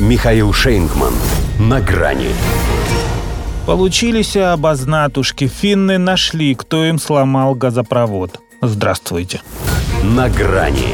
Михаил Шейнгман. На грани. Получились обознатушки. Финны нашли, кто им сломал газопровод. Здравствуйте. На грани.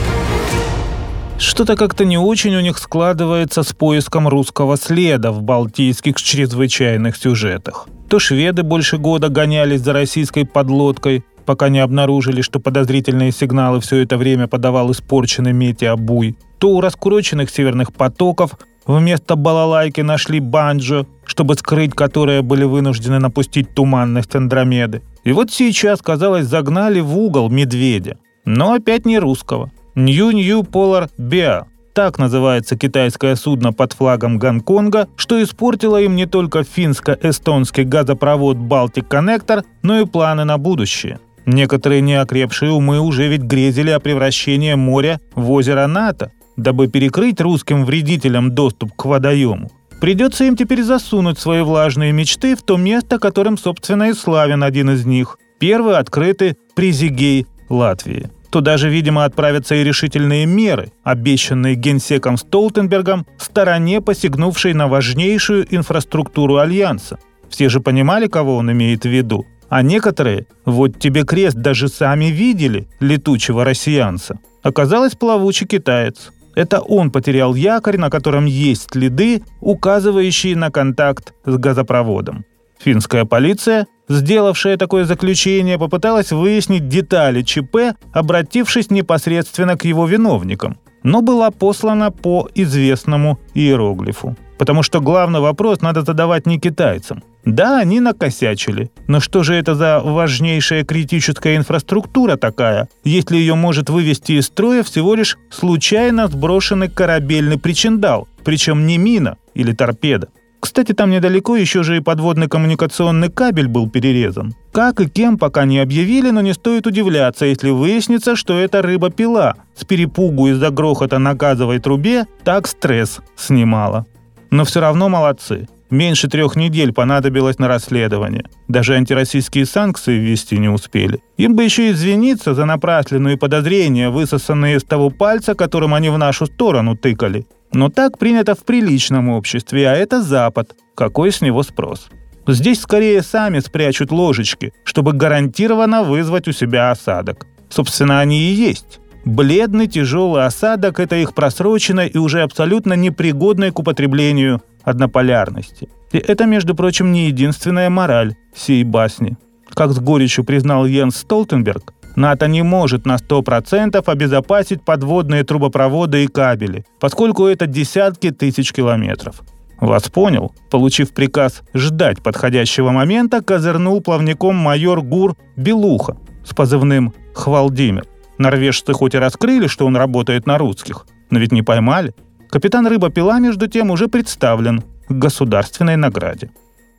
Что-то как-то не очень у них складывается с поиском русского следа в балтийских чрезвычайных сюжетах. То шведы больше года гонялись за российской подлодкой, пока не обнаружили, что подозрительные сигналы все это время подавал испорченный метеобуй, то у раскуроченных северных потоков вместо балалайки нашли банджо, чтобы скрыть которые были вынуждены напустить туманность Андромеды. И вот сейчас, казалось, загнали в угол медведя. Но опять не русского. Нью-Нью Polar Bear. Так называется китайское судно под флагом Гонконга, что испортило им не только финско-эстонский газопровод Baltic Connector, но и планы на будущее. Некоторые неокрепшие умы уже ведь грезили о превращении моря в озеро НАТО, дабы перекрыть русским вредителям доступ к водоему. Придется им теперь засунуть свои влажные мечты в то место, которым, собственно, и славен один из них. Первый открытый Призигей Латвии. Туда же, видимо, отправятся и решительные меры, обещанные генсеком Столтенбергом, стороне, посягнувшей на важнейшую инфраструктуру Альянса. Все же понимали, кого он имеет в виду. А некоторые, вот тебе крест, даже сами видели летучего россиянца. Оказалось, плавучий китаец. Это он потерял якорь, на котором есть следы, указывающие на контакт с газопроводом. Финская полиция, сделавшая такое заключение, попыталась выяснить детали ЧП, обратившись непосредственно к его виновникам, но была послана по известному иероглифу. Потому что главный вопрос надо задавать не китайцам. Да, они накосячили. Но что же это за важнейшая критическая инфраструктура такая, если ее может вывести из строя всего лишь случайно сброшенный корабельный причиндал, причем не мина или торпеда? Кстати, там недалеко еще же и подводный коммуникационный кабель был перерезан. Как и кем пока не объявили, но не стоит удивляться, если выяснится, что это рыба-пила. С перепугу из-за грохота на газовой трубе так стресс снимала. Но все равно молодцы. Меньше трех недель понадобилось на расследование. Даже антироссийские санкции ввести не успели. Им бы еще извиниться за напрасленные подозрения, высосанные из того пальца, которым они в нашу сторону тыкали. Но так принято в приличном обществе, а это Запад. Какой с него спрос? Здесь скорее сами спрячут ложечки, чтобы гарантированно вызвать у себя осадок. Собственно, они и есть. Бледный тяжелый осадок – это их просроченная и уже абсолютно непригодная к употреблению однополярности. И это, между прочим, не единственная мораль всей басни. Как с горечью признал Йенс Столтенберг, НАТО не может на 100% обезопасить подводные трубопроводы и кабели, поскольку это десятки тысяч километров. Вас понял? Получив приказ ждать подходящего момента, козырнул плавником майор ГУР Белуха с позывным «Хвалдимир». Норвежцы хоть и раскрыли, что он работает на русских, но ведь не поймали. Капитан Рыба-Пила, между тем, уже представлен к государственной награде.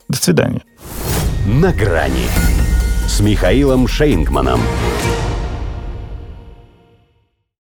До свидания. На грани с Михаилом Шейнгманом.